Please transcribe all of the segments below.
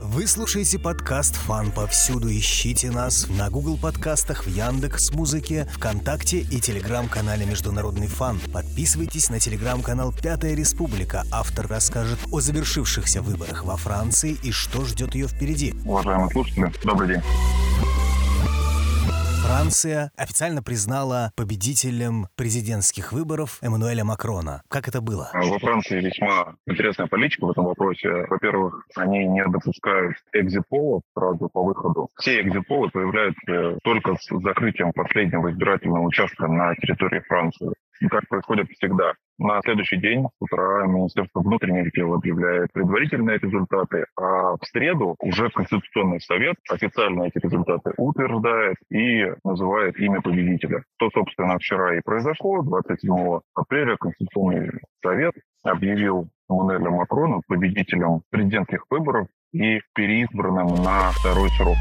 Вы слушаете подкаст «Фан повсюду». Ищите нас на Google подкастах, в Яндекс Музыке, ВКонтакте и телеграм-канале «Международный фан». Подписывайтесь на телеграм-канал «Пятая республика». Автор расскажет о завершившихся выборах во Франции и что ждет ее впереди. Уважаемые слушатели, добрый день. Франция официально признала победителем президентских выборов Эммануэля Макрона. Как это было? Во Франции весьма интересная политика в этом вопросе. Во-первых, они не допускают экзиполов сразу по выходу. Все экзиполы появляются только с закрытием последнего избирательного участка на территории Франции. Как происходит всегда. На следующий день с утра Министерство внутренних дел объявляет предварительные результаты, а в среду уже Конституционный совет официально эти результаты утверждает и называет имя победителя. Что, собственно, вчера и произошло. 27 апреля Конституционный совет объявил Эммануэля Макрона победителем президентских выборов и переизбранным на второй срок.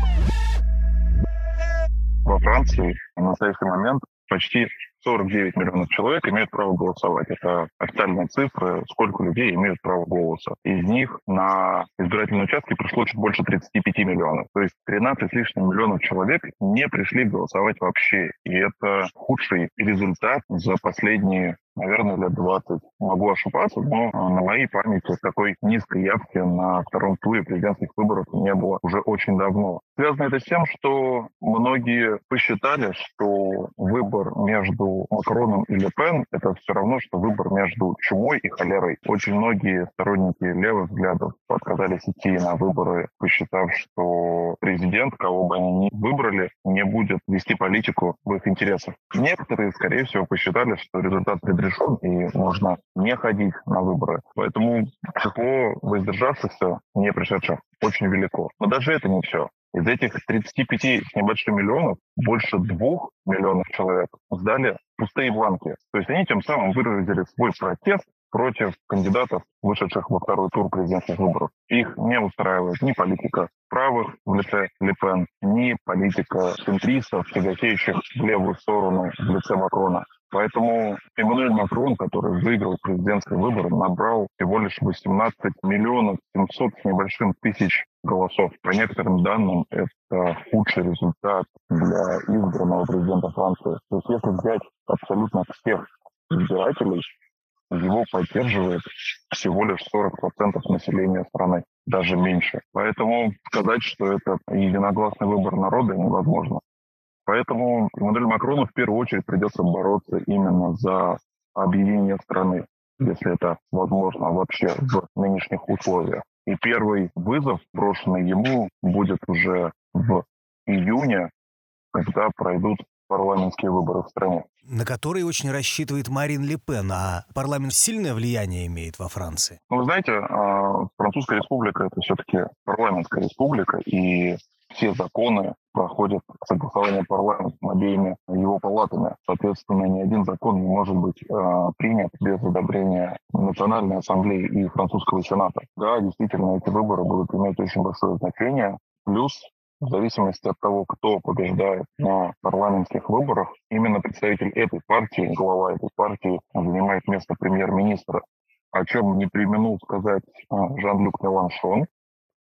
Во Франции на настоящий момент почти 49 миллионов человек имеют право голосовать. Это официальные цифры, сколько людей имеют право голоса. Из них на избирательные участки пришло чуть больше 35 миллионов. То есть 13 с лишним миллионов человек не пришли голосовать вообще. И это худший результат за последние наверное, лет 20. Могу ошибаться, но на моей памяти такой низкой явки на втором туре президентских выборов не было уже очень давно. Связано это с тем, что многие посчитали, что выбор между Макроном и Ле Пен – это все равно, что выбор между чумой и холерой. Очень многие сторонники левых взглядов отказались идти на выборы, посчитав, что президент, кого бы они ни выбрали, не будет вести политику в их интересах. Некоторые, скорее всего, посчитали, что результат решен, и можно не ходить на выборы. Поэтому число воздержавшихся, не пришедших, очень велико. Но даже это не все. Из этих 35 с небольшим миллионов больше двух миллионов человек сдали пустые бланки. То есть они тем самым выразили свой протест против кандидатов, вышедших во второй тур президентских выборов. Их не устраивает ни политика правых в лице Ле Пен, ни политика центристов, тяготеющих в левую сторону в лице Макрона. Поэтому Эммануэль Макрон, который выиграл президентские выборы, набрал всего лишь 18 миллионов 700 с небольшим тысяч голосов. По некоторым данным, это худший результат для избранного президента Франции. То есть если взять абсолютно всех избирателей, его поддерживает всего лишь 40% населения страны, даже меньше. Поэтому сказать, что это единогласный выбор народа невозможно. Поэтому Эммануэлю Макрону в первую очередь придется бороться именно за объединение страны, если это возможно вообще в нынешних условиях. И первый вызов, брошенный ему, будет уже в июне, когда пройдут парламентские выборы в стране. На которые очень рассчитывает Марин Ле Пен, а парламент сильное влияние имеет во Франции? Ну, вы знаете, а, Французская республика – это все-таки парламентская республика, и все законы проходят согласование парламентом обеими его палатами. Соответственно, ни один закон не может быть э, принят без одобрения Национальной ассамблеи и французского сената. Да, действительно, эти выборы будут иметь очень большое значение. Плюс в зависимости от того, кто побеждает на парламентских выборах, именно представитель этой партии, глава этой партии, занимает место премьер-министра, о чем не применил сказать э, Жан-Люк Меланшон,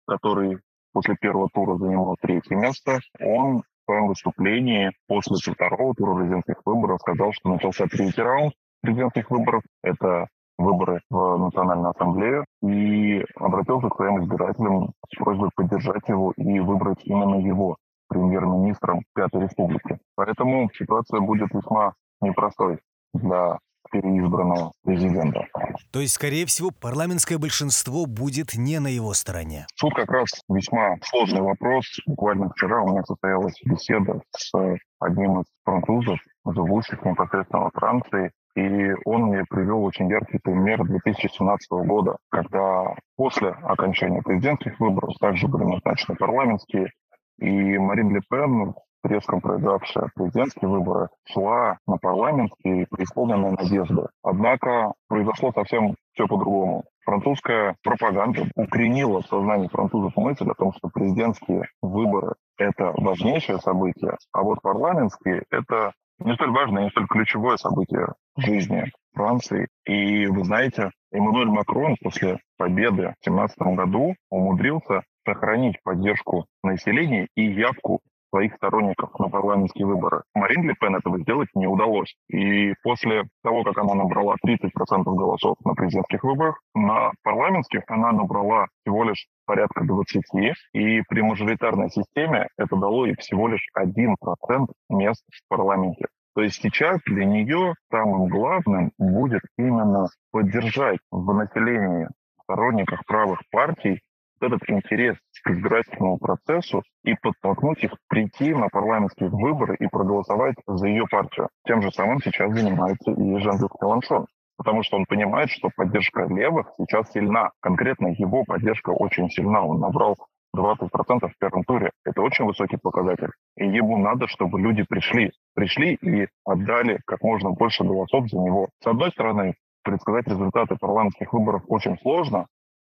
который после первого тура занимал третье место. Он в своем выступлении после второго тура президентских выборов сказал, что начался третий раунд президентских выборов. Это выборы в Национальную ассамблею и обратился к своим избирателям с просьбой поддержать его и выбрать именно его премьер-министром Пятой Республики. Поэтому ситуация будет весьма непростой для переизбранного президента. То есть, скорее всего, парламентское большинство будет не на его стороне. Тут как раз весьма сложный вопрос. Буквально вчера у меня состоялась беседа с одним из французов, живущих непосредственно во Франции, и он мне привел очень яркий пример 2017 года, когда после окончания президентских выборов также были назначены парламентские, и Марин Ле Пен резко проигравшая президентские выборы, шла на парламентские преисполненная надежды. Однако произошло совсем все по-другому. Французская пропаганда укоренила в сознании французов мысль о том, что президентские выборы – это важнейшее событие, а вот парламентские – это не столь важное, не столь ключевое событие в жизни Франции. И вы знаете, Эммануэль Макрон после победы в 2017 году умудрился сохранить поддержку населения и явку своих сторонников на парламентские выборы. Марин Ле Пен этого сделать не удалось. И после того, как она набрала 30% голосов на президентских выборах, на парламентских она набрала всего лишь порядка 20, и при мажоритарной системе это дало ей всего лишь 1% мест в парламенте. То есть сейчас для нее самым главным будет именно поддержать в населении сторонниках правых партий этот интерес к избирательному процессу и подтолкнуть их прийти на парламентские выборы и проголосовать за ее партию. Тем же самым сейчас занимается и Жан-Люк Меланшон потому что он понимает, что поддержка левых сейчас сильна. Конкретно его поддержка очень сильна. Он набрал 20% в первом туре. Это очень высокий показатель. И ему надо, чтобы люди пришли. Пришли и отдали как можно больше голосов за него. С одной стороны, предсказать результаты парламентских выборов очень сложно,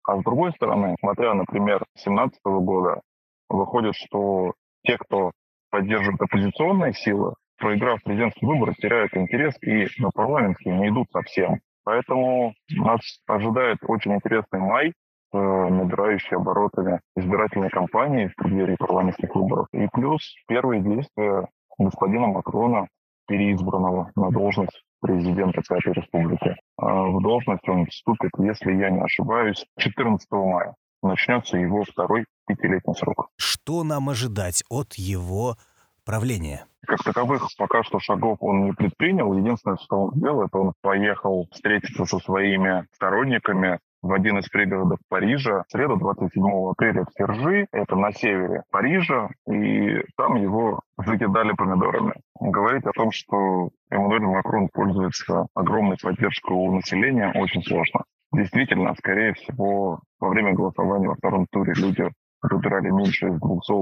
а с другой стороны, смотря, например, 2017 года, выходит, что те, кто поддерживает оппозиционные силы, проиграв президентские выборы, теряют интерес и на парламентские не идут совсем. Поэтому нас ожидает очень интересный май э, набирающей оборотами избирательной кампании в преддверии парламентских выборов. И плюс первые действия господина Макрона, переизбранного на должность президента Пятой Республики. А в должность он вступит, если я не ошибаюсь, 14 мая. Начнется его второй пятилетний срок. Что нам ожидать от его правления? Как таковых пока что шагов он не предпринял. Единственное, что он сделал, это он поехал встретиться со своими сторонниками в один из пригородов Парижа в среду 27 апреля в Сержи, это на севере Парижа, и там его закидали помидорами. Говорить о том, что Эммануэль Макрон пользуется огромной поддержкой у населения, очень сложно. Действительно, скорее всего, во время голосования во втором туре люди выбирали меньше из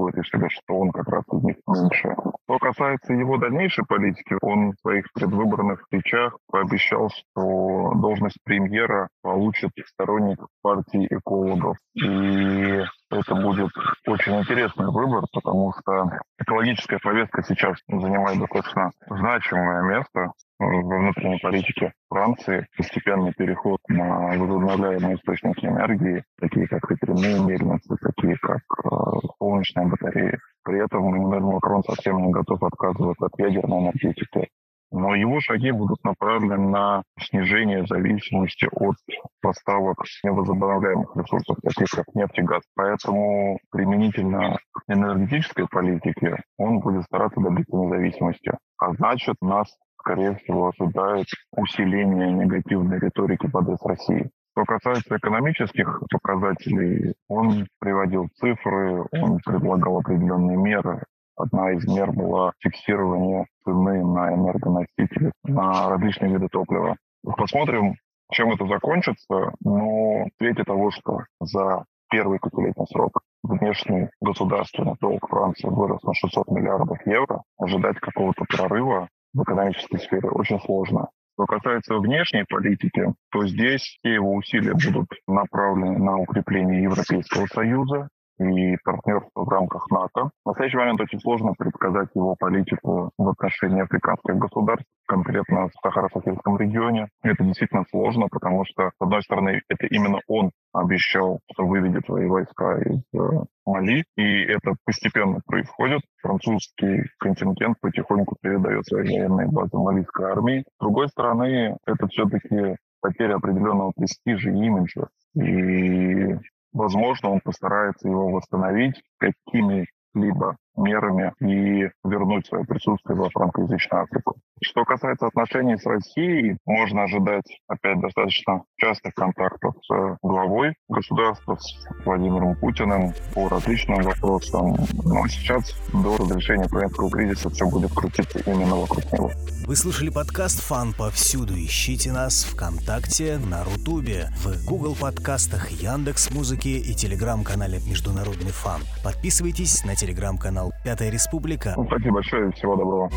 и решили, что он как раз из них меньше. Что касается его дальнейшей политики, он в своих предвыборных речах пообещал, что должность премьера получит сторонник партии экологов. И это будет очень интересный выбор, потому что экологическая повестка сейчас занимает достаточно значимое место во внутренней политике Франции. Постепенный переход на возобновляемые источники энергии, такие как ветряные мельницы, такие как э, солнечные батареи. При этом Эммануэль Макрон совсем не готов отказываться от ядерной энергетики. Но его шаги будут направлены на снижение зависимости от поставок невозобновляемых ресурсов, таких как нефть и газ. Поэтому применительно к энергетической политике он будет стараться добиться независимости. А значит, нас, скорее всего, ожидает усиление негативной риторики в адрес России. Что касается экономических показателей, он приводил цифры, он предлагал определенные меры. Одна из мер была фиксирование цены на энергоносители, на различные виды топлива. Посмотрим, чем это закончится, но в свете того, что за первый пятилетний срок внешний государственный долг Франции вырос на 600 миллиардов евро, ожидать какого-то прорыва в экономической сфере очень сложно. Что касается внешней политики, то здесь все его усилия будут направлены на укрепление Европейского Союза, и партнерство в рамках НАТО. В настоящий момент очень сложно предсказать его политику в отношении африканских государств, конкретно в Сахаро-Сахельском регионе. Это действительно сложно, потому что, с одной стороны, это именно он обещал, что выведет свои войска из э, Мали, и это постепенно происходит. Французский контингент потихоньку передает свои военные базы малийской армии. С другой стороны, это все-таки потеря определенного престижа и имиджа. И Возможно, он постарается его восстановить какими-либо мерами и вернуть свое присутствие во франкоязычную Африку. Что касается отношений с Россией, можно ожидать опять достаточно частых контактов с главой государства, с Владимиром Путиным по различным вопросам. Но сейчас до разрешения украинского кризиса все будет крутиться именно вокруг него. Вы слушали подкаст «Фан повсюду». Ищите нас ВКонтакте, на Рутубе, в Google подкастах, Яндекс Музыке и телеграм-канале «Международный фан». Подписывайтесь на телеграм-канал «Пятая республика». Спасибо большое и всего доброго.